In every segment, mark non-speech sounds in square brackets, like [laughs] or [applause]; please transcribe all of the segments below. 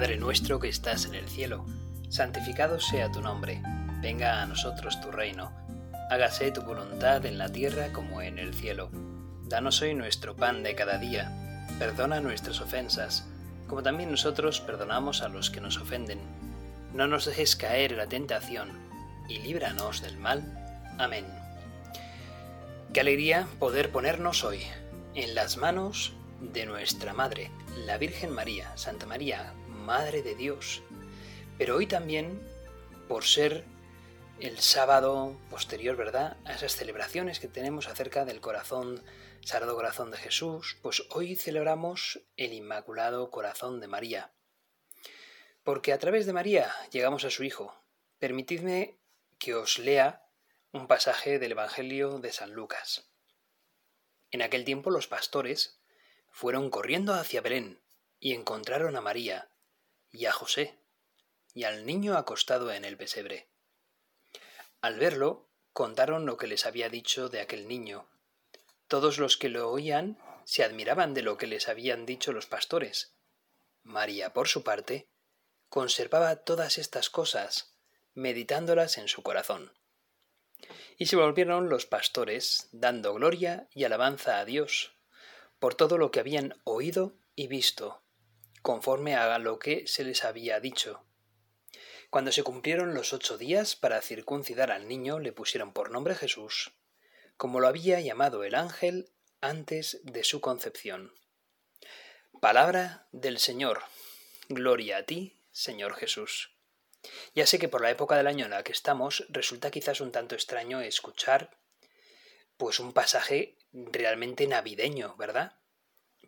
Padre nuestro que estás en el cielo, santificado sea tu nombre, venga a nosotros tu reino, hágase tu voluntad en la tierra como en el cielo. Danos hoy nuestro pan de cada día, perdona nuestras ofensas, como también nosotros perdonamos a los que nos ofenden. No nos dejes caer en la tentación, y líbranos del mal. Amén. Qué alegría poder ponernos hoy en las manos de nuestra Madre, la Virgen María, Santa María, Madre de Dios. Pero hoy también, por ser el sábado posterior, ¿verdad?, a esas celebraciones que tenemos acerca del corazón, Sagrado Corazón de Jesús, pues hoy celebramos el Inmaculado Corazón de María. Porque a través de María llegamos a su Hijo. Permitidme que os lea un pasaje del Evangelio de San Lucas. En aquel tiempo los pastores fueron corriendo hacia Belén y encontraron a María y a José y al niño acostado en el pesebre. Al verlo, contaron lo que les había dicho de aquel niño. Todos los que lo oían se admiraban de lo que les habían dicho los pastores. María, por su parte, conservaba todas estas cosas, meditándolas en su corazón. Y se volvieron los pastores, dando gloria y alabanza a Dios, por todo lo que habían oído y visto, conforme a lo que se les había dicho. Cuando se cumplieron los ocho días para circuncidar al niño, le pusieron por nombre Jesús, como lo había llamado el ángel antes de su concepción. Palabra del Señor. Gloria a ti, Señor Jesús. Ya sé que por la época del año en la que estamos resulta quizás un tanto extraño escuchar pues un pasaje realmente navideño, ¿verdad?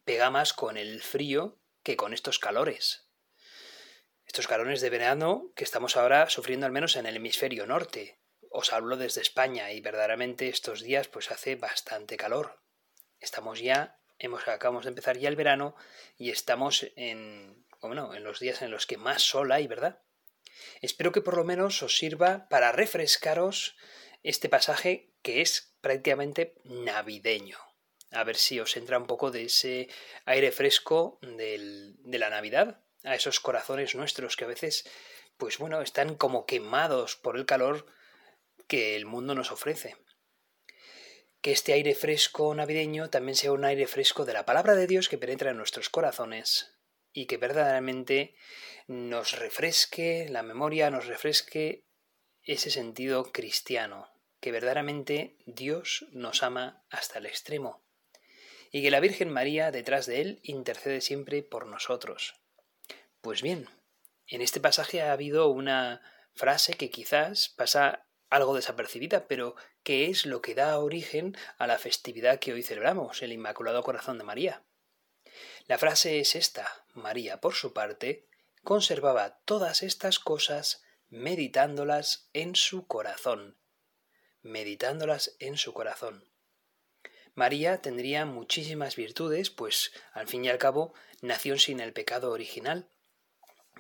Pega más con el frío que con estos calores. Estos calores de verano que estamos ahora sufriendo al menos en el hemisferio norte. Os hablo desde España y verdaderamente estos días pues hace bastante calor. Estamos ya, hemos, acabamos de empezar ya el verano y estamos en, bueno, en los días en los que más sol hay, ¿verdad? Espero que por lo menos os sirva para refrescaros este pasaje que es prácticamente navideño a ver si os entra un poco de ese aire fresco del, de la Navidad, a esos corazones nuestros que a veces, pues bueno, están como quemados por el calor que el mundo nos ofrece. Que este aire fresco navideño también sea un aire fresco de la palabra de Dios que penetra en nuestros corazones y que verdaderamente nos refresque la memoria, nos refresque ese sentido cristiano, que verdaderamente Dios nos ama hasta el extremo y que la Virgen María detrás de él intercede siempre por nosotros. Pues bien, en este pasaje ha habido una frase que quizás pasa algo desapercibida, pero que es lo que da origen a la festividad que hoy celebramos, el Inmaculado Corazón de María. La frase es esta, María, por su parte, conservaba todas estas cosas meditándolas en su corazón, meditándolas en su corazón. María tendría muchísimas virtudes, pues al fin y al cabo nació sin el pecado original,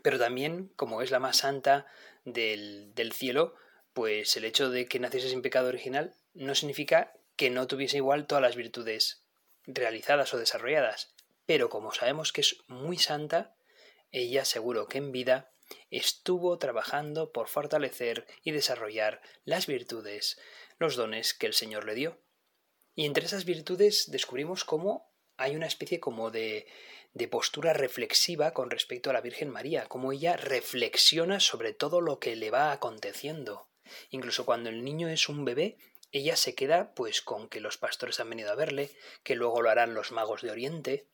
pero también, como es la más santa del, del cielo, pues el hecho de que naciese sin pecado original no significa que no tuviese igual todas las virtudes realizadas o desarrolladas, pero como sabemos que es muy santa, ella seguro que en vida estuvo trabajando por fortalecer y desarrollar las virtudes, los dones que el Señor le dio. Y entre esas virtudes descubrimos cómo hay una especie como de, de postura reflexiva con respecto a la Virgen María, cómo ella reflexiona sobre todo lo que le va aconteciendo. Incluso cuando el niño es un bebé, ella se queda pues con que los pastores han venido a verle, que luego lo harán los magos de Oriente,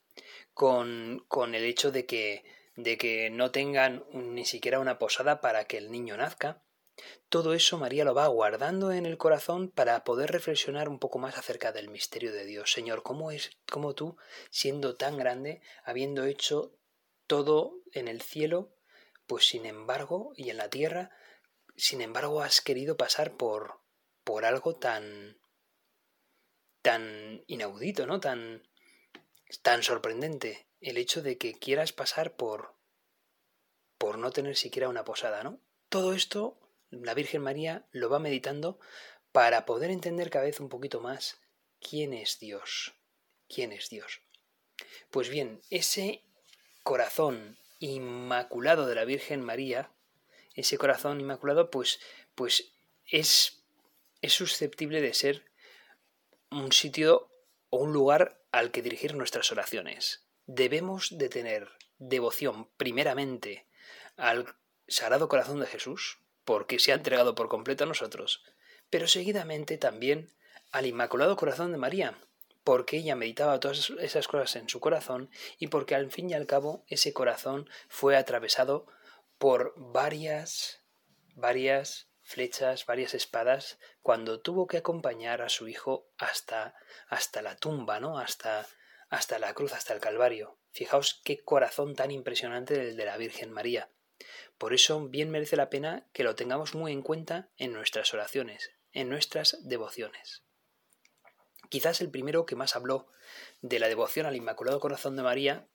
con, con el hecho de que, de que no tengan ni siquiera una posada para que el niño nazca, todo eso María lo va guardando en el corazón para poder reflexionar un poco más acerca del misterio de Dios. Señor, ¿cómo es, cómo tú, siendo tan grande, habiendo hecho todo en el cielo, pues sin embargo, y en la tierra, sin embargo has querido pasar por, por algo tan, tan inaudito, ¿no? Tan, tan sorprendente. El hecho de que quieras pasar por, por no tener siquiera una posada, ¿no? Todo esto la Virgen María lo va meditando para poder entender cada vez un poquito más quién es Dios. ¿Quién es Dios? Pues bien, ese corazón inmaculado de la Virgen María, ese corazón inmaculado, pues, pues es, susceptible de ser un sitio o un lugar al que dirigir nuestras oraciones. Debemos de tener devoción primeramente al Sagrado Corazón de Jesús, porque se ha entregado por completo a nosotros, pero seguidamente también al Inmaculado Corazón de María, porque ella meditaba todas esas cosas en su corazón y porque al fin y al cabo ese corazón fue atravesado por varias, varias flechas, varias espadas, cuando tuvo que acompañar a su hijo hasta, hasta la tumba, ¿no? Hasta, hasta la cruz, hasta el Calvario. Fijaos qué corazón tan impresionante el de la Virgen María. Por eso bien merece la pena que lo tengamos muy en cuenta en nuestras oraciones, en nuestras devociones. Quizás el primero que más habló de la devoción al Inmaculado Corazón de María,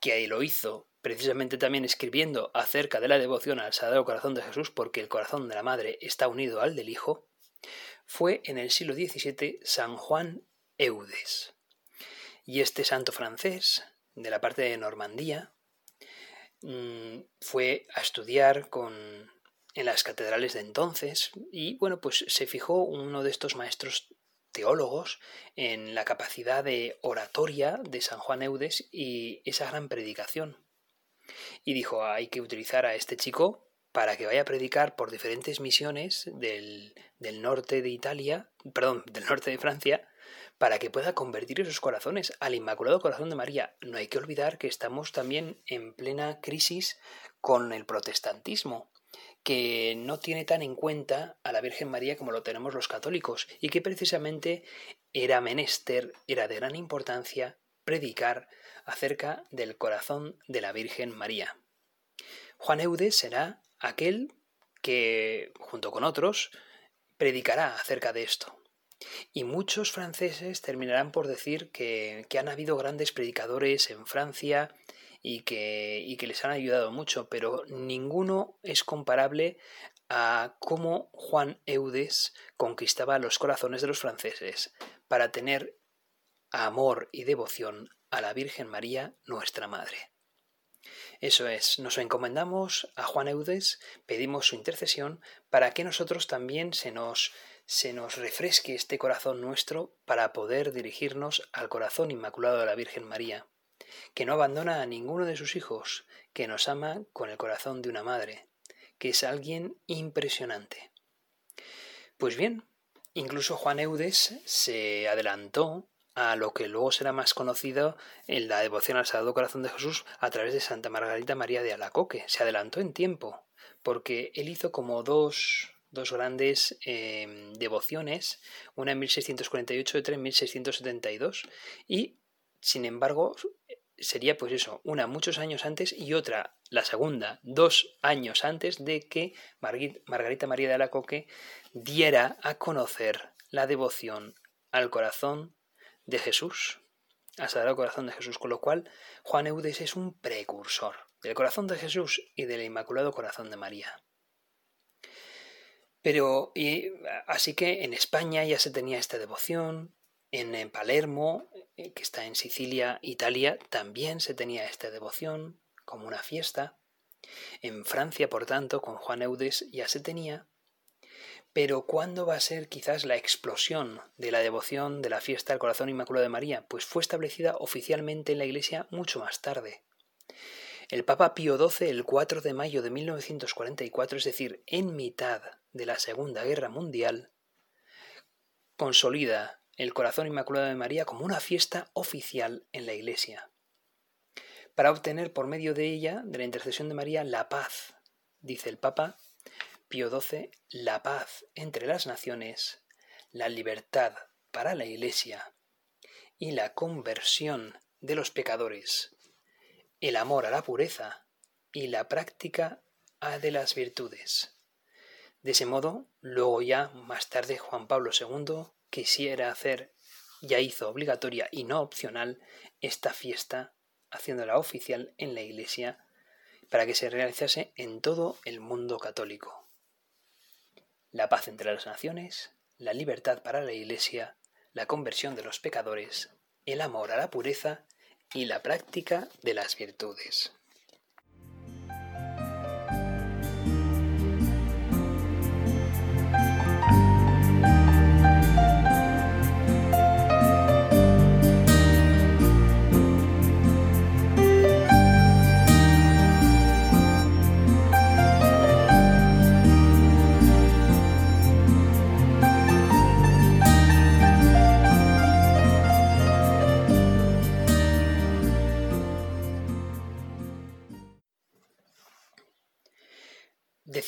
que ahí lo hizo precisamente también escribiendo acerca de la devoción al Sagrado Corazón de Jesús, porque el corazón de la Madre está unido al del Hijo, fue en el siglo XVII San Juan Eudes. Y este santo francés, de la parte de Normandía, mm, fue a estudiar con, en las catedrales de entonces y bueno, pues se fijó uno de estos maestros teólogos en la capacidad de oratoria de San Juan Eudes y esa gran predicación. Y dijo, hay que utilizar a este chico para que vaya a predicar por diferentes misiones del, del norte de Italia, perdón, del norte de Francia, para que pueda convertir esos corazones al Inmaculado Corazón de María. No hay que olvidar que estamos también en plena crisis con el protestantismo que no tiene tan en cuenta a la Virgen María como lo tenemos los católicos y que precisamente era menester, era de gran importancia predicar acerca del corazón de la Virgen María. Juan Eudes será aquel que, junto con otros, predicará acerca de esto. Y muchos franceses terminarán por decir que, que han habido grandes predicadores en Francia y que, y que les han ayudado mucho, pero ninguno es comparable a cómo Juan Eudes conquistaba los corazones de los franceses para tener amor y devoción a la Virgen María, nuestra Madre. Eso es, nos encomendamos a Juan Eudes, pedimos su intercesión para que nosotros también se nos, se nos refresque este corazón nuestro para poder dirigirnos al corazón inmaculado de la Virgen María que no abandona a ninguno de sus hijos, que nos ama con el corazón de una madre, que es alguien impresionante. Pues bien, incluso Juan Eudes se adelantó a lo que luego será más conocido en la devoción al Sagrado Corazón de Jesús a través de Santa Margarita María de Alacoque. Se adelantó en tiempo, porque él hizo como dos, dos grandes eh, devociones, una en 1648 y otra en 1672, y sin embargo sería pues eso, una muchos años antes y otra, la segunda, dos años antes de que Margarita María de Alacoque diera a conocer la devoción al corazón de Jesús, al Sagrado Corazón de Jesús, con lo cual Juan Eudes es un precursor del corazón de Jesús y del Inmaculado Corazón de María. Pero, y, así que en España ya se tenía esta devoción, en Palermo, eh, que está en Sicilia, Italia, también se tenía esta devoción como una fiesta. En Francia, por tanto, con Juan Eudes ya se tenía. Pero ¿cuándo va a ser quizás la explosión de la devoción de la fiesta al corazón inmaculado de María? Pues fue establecida oficialmente en la Iglesia mucho más tarde. El Papa Pío XII, el 4 de mayo de 1944, es decir, en mitad de la Segunda Guerra Mundial, consolida el corazón inmaculado de María como una fiesta oficial en la Iglesia, para obtener por medio de ella, de la intercesión de María, la paz, dice el Papa Pío XII, la paz entre las naciones, la libertad para la Iglesia y la conversión de los pecadores, el amor a la pureza y la práctica de las virtudes. De ese modo, luego ya más tarde Juan Pablo II quisiera hacer, ya hizo obligatoria y no opcional esta fiesta, haciéndola oficial en la Iglesia, para que se realizase en todo el mundo católico. La paz entre las naciones, la libertad para la Iglesia, la conversión de los pecadores, el amor a la pureza y la práctica de las virtudes.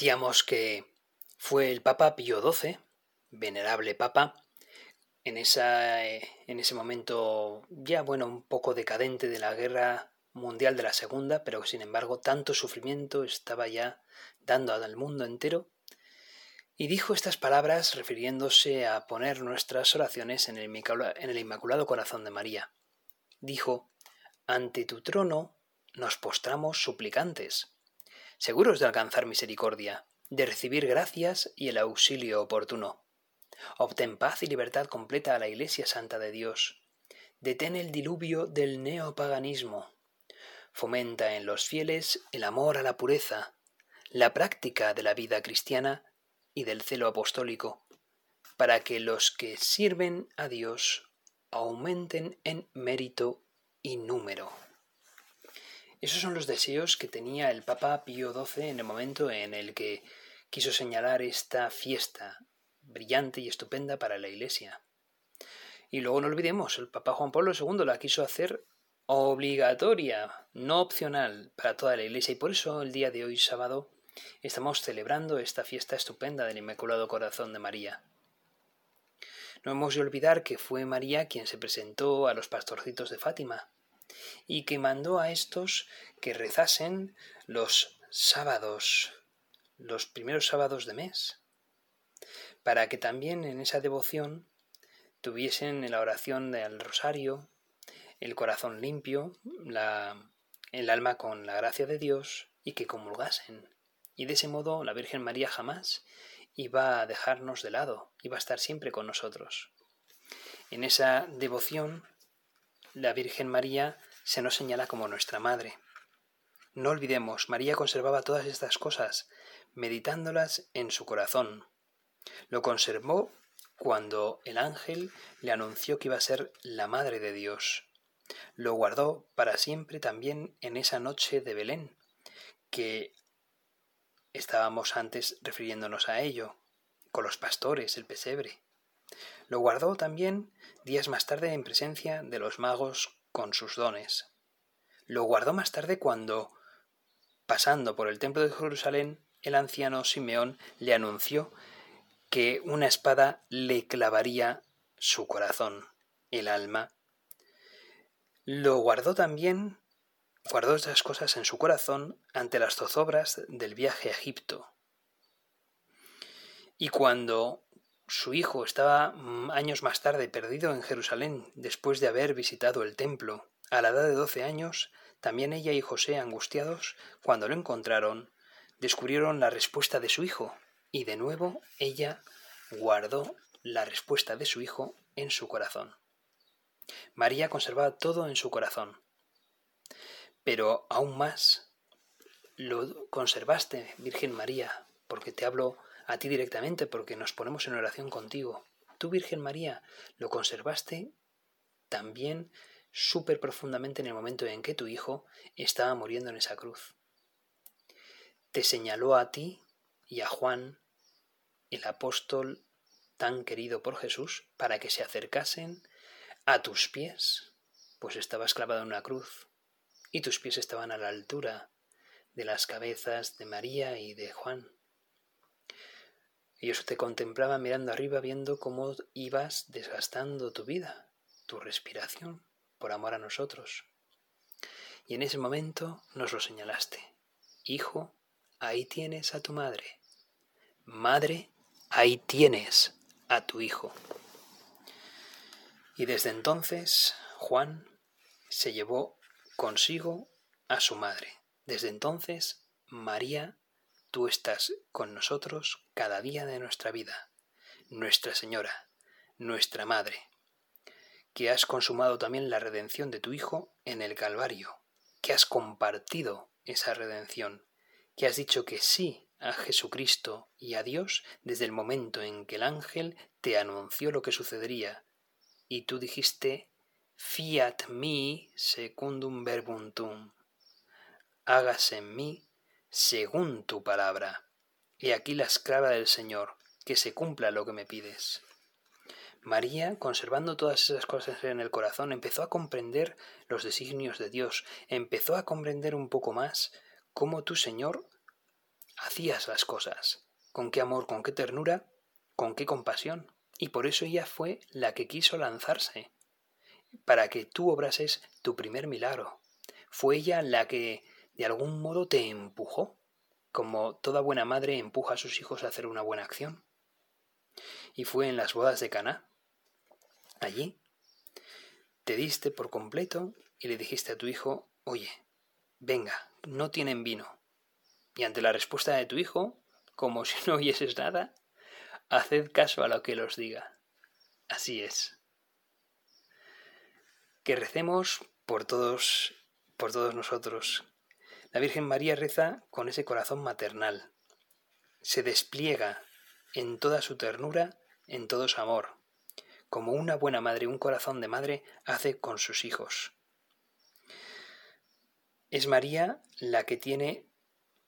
Decíamos que fue el Papa Pío XII, venerable Papa, en, esa, en ese momento ya, bueno, un poco decadente de la guerra mundial de la Segunda, pero sin embargo tanto sufrimiento estaba ya dando al mundo entero, y dijo estas palabras refiriéndose a poner nuestras oraciones en el Inmaculado Corazón de María. Dijo, Ante tu trono nos postramos suplicantes, seguros de alcanzar misericordia, de recibir gracias y el auxilio oportuno. Obtén paz y libertad completa a la Iglesia Santa de Dios. Detén el diluvio del neopaganismo. Fomenta en los fieles el amor a la pureza, la práctica de la vida cristiana y del celo apostólico, para que los que sirven a Dios aumenten en mérito y número. Esos son los deseos que tenía el Papa Pío XII en el momento en el que quiso señalar esta fiesta brillante y estupenda para la Iglesia. Y luego no olvidemos, el Papa Juan Pablo II la quiso hacer obligatoria, no opcional, para toda la Iglesia. Y por eso el día de hoy, sábado, estamos celebrando esta fiesta estupenda del Inmaculado Corazón de María. No hemos de olvidar que fue María quien se presentó a los pastorcitos de Fátima y que mandó a estos que rezasen los sábados, los primeros sábados de mes, para que también en esa devoción tuviesen en la oración del rosario el corazón limpio, la, el alma con la gracia de Dios y que comulgasen. Y de ese modo la Virgen María jamás iba a dejarnos de lado, iba a estar siempre con nosotros. En esa devoción, la Virgen María se nos señala como nuestra Madre. No olvidemos, María conservaba todas estas cosas, meditándolas en su corazón. Lo conservó cuando el ángel le anunció que iba a ser la Madre de Dios. Lo guardó para siempre también en esa noche de Belén, que estábamos antes refiriéndonos a ello, con los pastores, el pesebre. Lo guardó también días más tarde en presencia de los magos con sus dones. Lo guardó más tarde cuando, pasando por el templo de Jerusalén, el anciano Simeón le anunció que una espada le clavaría su corazón, el alma. Lo guardó también, guardó estas cosas en su corazón ante las zozobras del viaje a Egipto. Y cuando su hijo estaba mm, años más tarde perdido en Jerusalén después de haber visitado el templo, a la edad de doce años, también ella y José, angustiados, cuando lo encontraron, descubrieron la respuesta de su hijo, y de nuevo ella guardó la respuesta de su hijo en su corazón. María conservaba todo en su corazón. Pero aún más lo conservaste, Virgen María, porque te hablo a ti directamente, porque nos ponemos en oración contigo. Tú, Virgen María, lo conservaste también súper profundamente en el momento en que tu hijo estaba muriendo en esa cruz. Te señaló a ti y a Juan el apóstol tan querido por Jesús, para que se acercasen a tus pies, pues estabas clavado en una cruz, y tus pies estaban a la altura de las cabezas de María y de Juan. Ellos te contemplaban mirando arriba, viendo cómo ibas desgastando tu vida, tu respiración, por amor a nosotros. Y en ese momento nos lo señalaste. Hijo, ahí tienes a tu madre. Madre, ahí tienes a tu hijo. Y desde entonces Juan se llevó consigo a su madre. Desde entonces, María, tú estás con nosotros cada día de nuestra vida, Nuestra Señora, nuestra Madre, que has consumado también la redención de tu Hijo en el Calvario, que has compartido esa redención, que has dicho que sí a Jesucristo y a Dios desde el momento en que el ángel te anunció lo que sucedería, y tú dijiste Fiat mi secundum verbum tum. Hágase en mí según tu palabra. Y aquí la esclava del Señor, que se cumpla lo que me pides. María, conservando todas esas cosas en el corazón, empezó a comprender los designios de Dios, empezó a comprender un poco más cómo tu Señor hacías las cosas, con qué amor, con qué ternura, con qué compasión. Y por eso ella fue la que quiso lanzarse, para que tú obrases tu primer milagro. Fue ella la que de algún modo te empujó, como toda buena madre empuja a sus hijos a hacer una buena acción. Y fue en las bodas de Caná. Allí te diste por completo y le dijiste a tu hijo, oye, venga, no tienen vino. Y ante la respuesta de tu hijo, como si no oyeses nada, haced caso a lo que los diga. Así es. Que recemos por todos, por todos nosotros. La Virgen María reza con ese corazón maternal. Se despliega en toda su ternura, en todo su amor, como una buena madre, un corazón de madre hace con sus hijos. Es María la que tiene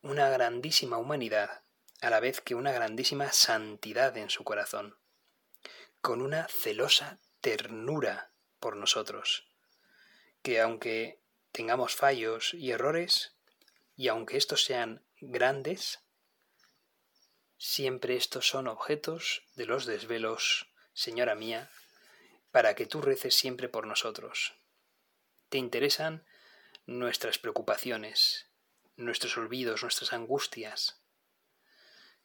una grandísima humanidad, a la vez que una grandísima santidad en su corazón, con una celosa ternura por nosotros, que aunque tengamos fallos y errores, y aunque estos sean grandes, siempre estos son objetos de los desvelos, Señora mía, para que tú reces siempre por nosotros. Te interesan nuestras preocupaciones, nuestros olvidos, nuestras angustias,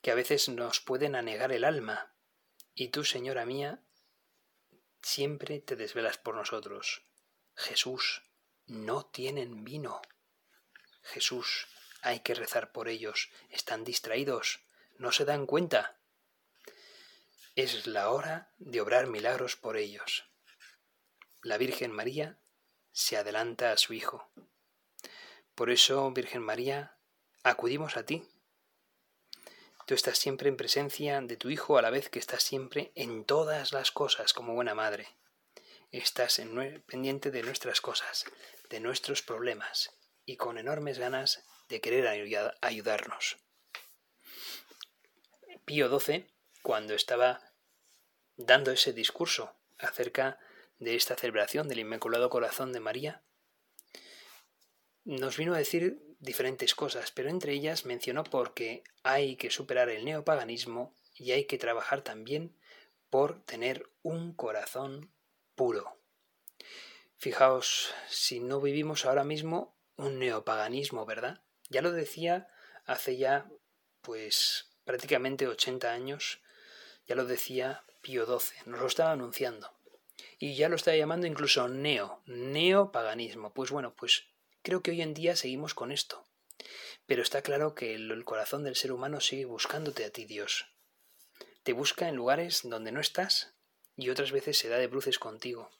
que a veces nos pueden anegar el alma. Y tú, Señora mía, siempre te desvelas por nosotros. Jesús, no tienen vino. Jesús, hay que rezar por ellos. Están distraídos, no se dan cuenta. Es la hora de obrar milagros por ellos. La Virgen María se adelanta a su Hijo. Por eso, Virgen María, acudimos a ti. Tú estás siempre en presencia de tu Hijo a la vez que estás siempre en todas las cosas como buena madre. Estás en, pendiente de nuestras cosas, de nuestros problemas y con enormes ganas de querer ayudarnos. Pío XII, cuando estaba dando ese discurso acerca de esta celebración del Inmaculado Corazón de María, nos vino a decir diferentes cosas, pero entre ellas mencionó porque hay que superar el neopaganismo y hay que trabajar también por tener un corazón puro. Fijaos, si no vivimos ahora mismo un neopaganismo, ¿verdad? Ya lo decía hace ya, pues, prácticamente 80 años, ya lo decía Pío XII, nos lo estaba anunciando. Y ya lo estaba llamando incluso neo, neopaganismo. Pues bueno, pues Creo que hoy en día seguimos con esto. Pero está claro que el corazón del ser humano sigue buscándote a ti, Dios. Te busca en lugares donde no estás y otras veces se da de bruces contigo.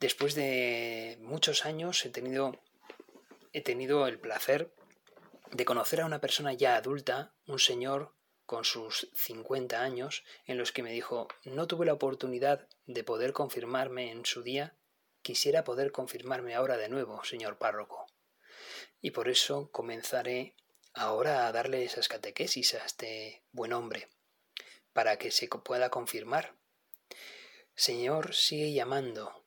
Después de muchos años he tenido, he tenido el placer de conocer a una persona ya adulta, un señor con sus 50 años, en los que me dijo, no tuve la oportunidad de poder confirmarme en su día Quisiera poder confirmarme ahora de nuevo, señor párroco. Y por eso comenzaré ahora a darle esas catequesis a este buen hombre, para que se pueda confirmar. Señor sigue llamando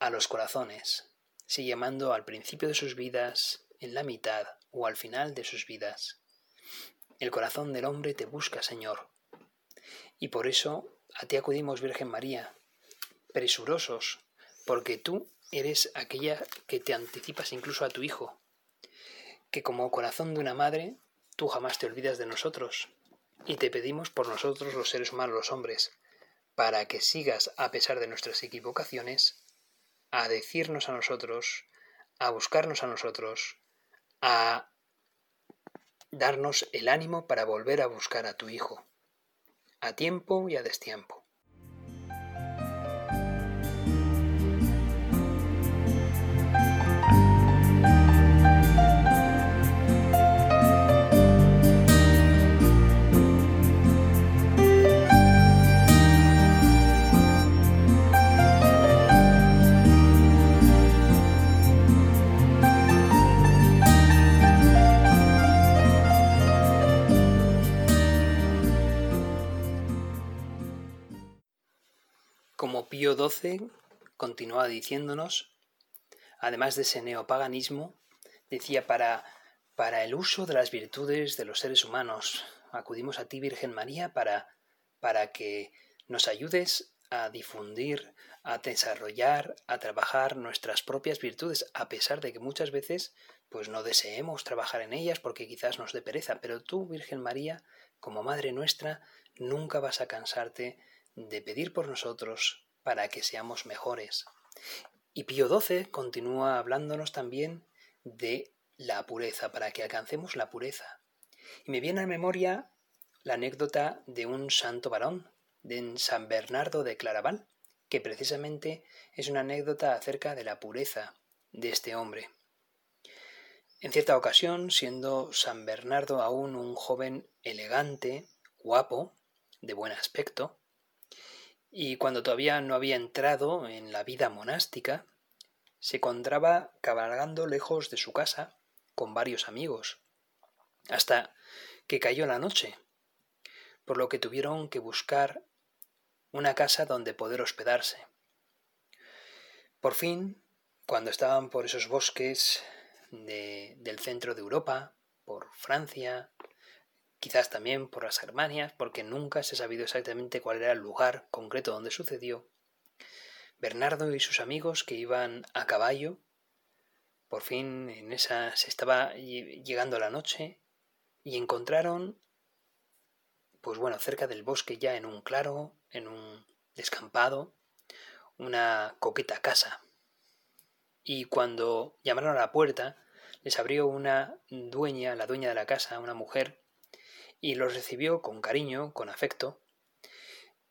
a los corazones, sigue llamando al principio de sus vidas, en la mitad o al final de sus vidas. El corazón del hombre te busca, Señor. Y por eso a ti acudimos, Virgen María, presurosos porque tú eres aquella que te anticipas incluso a tu hijo, que como corazón de una madre, tú jamás te olvidas de nosotros, y te pedimos por nosotros los seres humanos, los hombres, para que sigas, a pesar de nuestras equivocaciones, a decirnos a nosotros, a buscarnos a nosotros, a darnos el ánimo para volver a buscar a tu Hijo, a tiempo y a destiempo. Pío XII continuaba diciéndonos, además de ese neopaganismo, decía para, para el uso de las virtudes de los seres humanos. Acudimos a ti, Virgen María, para, para que nos ayudes a difundir, a desarrollar, a trabajar nuestras propias virtudes, a pesar de que muchas veces pues no deseemos trabajar en ellas porque quizás nos dé pereza, pero tú, Virgen María, como Madre nuestra, nunca vas a cansarte de pedir por nosotros para que seamos mejores. Y Pío XII continúa hablándonos también de la pureza, para que alcancemos la pureza. Y me viene a memoria la anécdota de un santo varón, de San Bernardo de Claraval, que precisamente es una anécdota acerca de la pureza de este hombre. En cierta ocasión, siendo San Bernardo aún un joven elegante, guapo, de buen aspecto, y cuando todavía no había entrado en la vida monástica, se encontraba cabalgando lejos de su casa con varios amigos, hasta que cayó la noche, por lo que tuvieron que buscar una casa donde poder hospedarse. Por fin, cuando estaban por esos bosques del centro de Europa, por Francia, quizás también por las Germanias, porque nunca se ha sabido exactamente cuál era el lugar concreto donde sucedió, Bernardo y sus amigos que iban a caballo por fin en esa se estaba llegando la noche y encontraron, pues bueno, cerca del bosque ya en un claro, en un descampado, una coqueta casa. Y cuando llamaron a la puerta, les abrió una dueña, la dueña de la casa, una mujer, y los recibió con cariño, con afecto,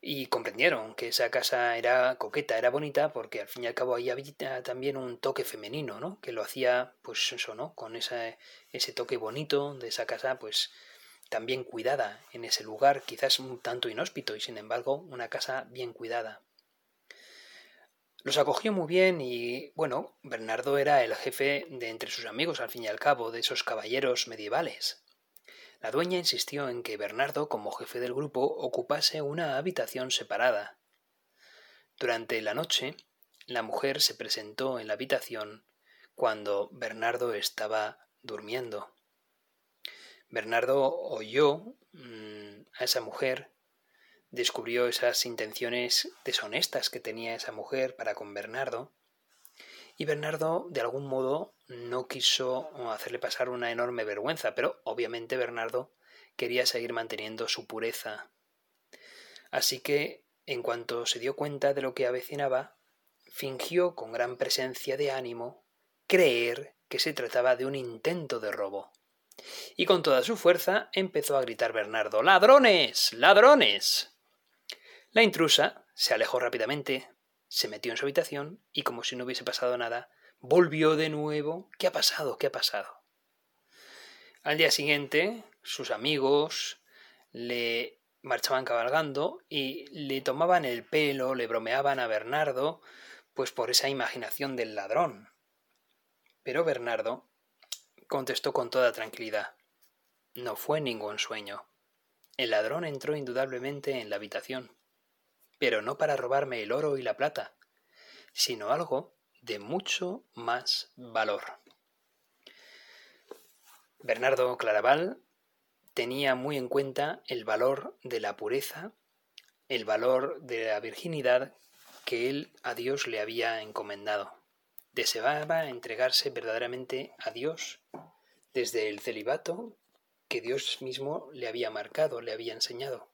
y comprendieron que esa casa era coqueta, era bonita, porque al fin y al cabo ahí había también un toque femenino, ¿no? Que lo hacía, pues eso, ¿no? Con ese, ese toque bonito de esa casa, pues también cuidada en ese lugar, quizás un tanto inhóspito, y sin embargo una casa bien cuidada. Los acogió muy bien y, bueno, Bernardo era el jefe de entre sus amigos, al fin y al cabo, de esos caballeros medievales. La dueña insistió en que Bernardo, como jefe del grupo, ocupase una habitación separada. Durante la noche, la mujer se presentó en la habitación cuando Bernardo estaba durmiendo. Bernardo oyó mm, a esa mujer, descubrió esas intenciones deshonestas que tenía esa mujer para con Bernardo, y Bernardo, de algún modo, no quiso hacerle pasar una enorme vergüenza, pero obviamente Bernardo quería seguir manteniendo su pureza. Así que, en cuanto se dio cuenta de lo que avecinaba, fingió con gran presencia de ánimo creer que se trataba de un intento de robo. Y con toda su fuerza empezó a gritar Bernardo ¡Ladrones. ladrones. La intrusa se alejó rápidamente, se metió en su habitación y como si no hubiese pasado nada, volvió de nuevo. ¿Qué ha pasado? ¿Qué ha pasado? Al día siguiente, sus amigos le marchaban cabalgando y le tomaban el pelo, le bromeaban a Bernardo, pues por esa imaginación del ladrón. Pero Bernardo contestó con toda tranquilidad. No fue ningún sueño. El ladrón entró indudablemente en la habitación pero no para robarme el oro y la plata, sino algo de mucho más valor. Bernardo Claraval tenía muy en cuenta el valor de la pureza, el valor de la virginidad que él a Dios le había encomendado. Deseaba entregarse verdaderamente a Dios desde el celibato que Dios mismo le había marcado, le había enseñado,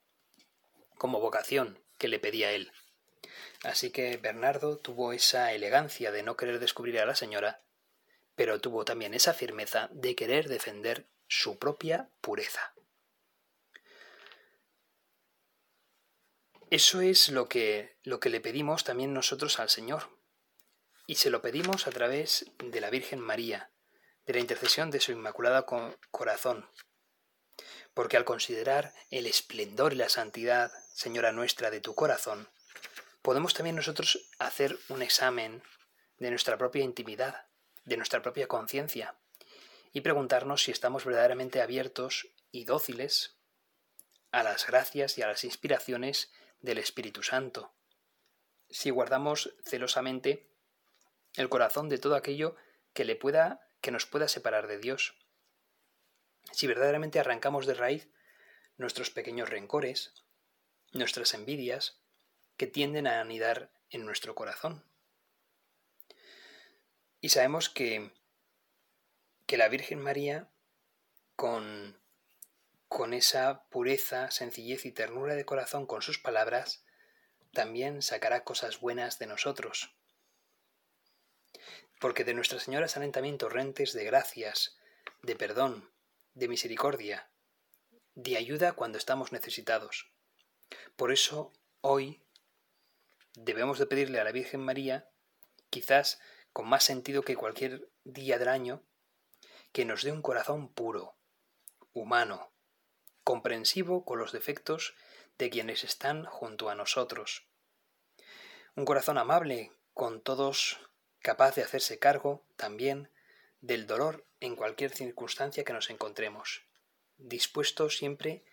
como vocación, que le pedía él. Así que Bernardo tuvo esa elegancia de no querer descubrir a la señora, pero tuvo también esa firmeza de querer defender su propia pureza. Eso es lo que, lo que le pedimos también nosotros al Señor. Y se lo pedimos a través de la Virgen María, de la intercesión de su Inmaculada Corazón. Porque al considerar el esplendor y la santidad Señora nuestra, de tu corazón, podemos también nosotros hacer un examen de nuestra propia intimidad, de nuestra propia conciencia, y preguntarnos si estamos verdaderamente abiertos y dóciles a las gracias y a las inspiraciones del Espíritu Santo, si guardamos celosamente el corazón de todo aquello que le pueda que nos pueda separar de Dios, si verdaderamente arrancamos de raíz nuestros pequeños rencores, nuestras envidias, que tienden a anidar en nuestro corazón. Y sabemos que, que la Virgen María, con, con esa pureza, sencillez y ternura de corazón con sus palabras, también sacará cosas buenas de nosotros. Porque de Nuestra Señora salen también torrentes de gracias, de perdón, de misericordia, de ayuda cuando estamos necesitados. Por eso, hoy, debemos de pedirle a la Virgen María, quizás con más sentido que cualquier día del año, que nos dé un corazón puro, humano, comprensivo con los defectos de quienes están junto a nosotros. Un corazón amable con todos, capaz de hacerse cargo también del dolor en cualquier circunstancia que nos encontremos, dispuesto siempre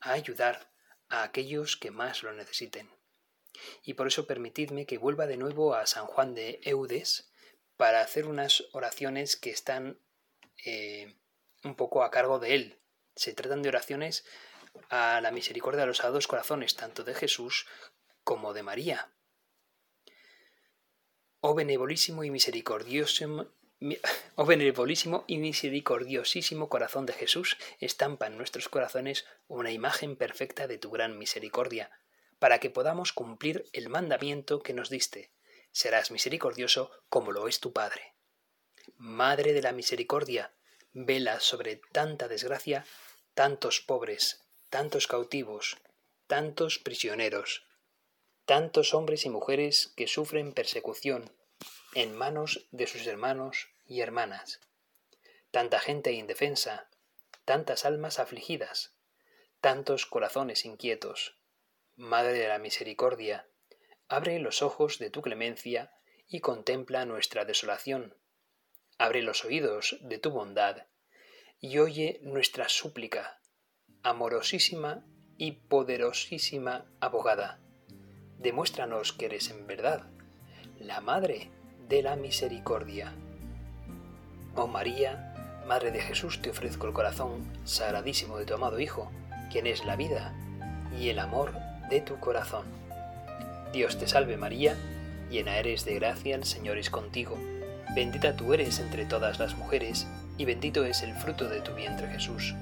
a ayudar a aquellos que más lo necesiten. Y por eso permitidme que vuelva de nuevo a San Juan de Eudes para hacer unas oraciones que están eh, un poco a cargo de él. Se tratan de oraciones a la misericordia de los sagrados corazones, tanto de Jesús como de María. Oh benevolísimo y misericordioso, [laughs] oh benevolísimo y misericordiosísimo corazón de Jesús, estampa en nuestros corazones una imagen perfecta de tu gran misericordia, para que podamos cumplir el mandamiento que nos diste. Serás misericordioso como lo es tu Padre. Madre de la misericordia, vela sobre tanta desgracia, tantos pobres, tantos cautivos, tantos prisioneros, tantos hombres y mujeres que sufren persecución en manos de sus hermanos y hermanas, tanta gente indefensa, tantas almas afligidas, tantos corazones inquietos. Madre de la Misericordia, abre los ojos de tu clemencia y contempla nuestra desolación. Abre los oídos de tu bondad y oye nuestra súplica amorosísima y poderosísima abogada, demuéstranos que eres en verdad la Madre de la Misericordia. Oh María, Madre de Jesús, te ofrezco el corazón sagradísimo de tu amado Hijo, quien es la vida y el amor de tu corazón. Dios te salve María, llena eres de gracia, el Señor es contigo. Bendita tú eres entre todas las mujeres, y bendito es el fruto de tu vientre Jesús.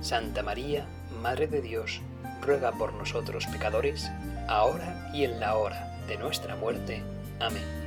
Santa María, Madre de Dios, ruega por nosotros pecadores, ahora y en la hora de nuestra muerte. Amén.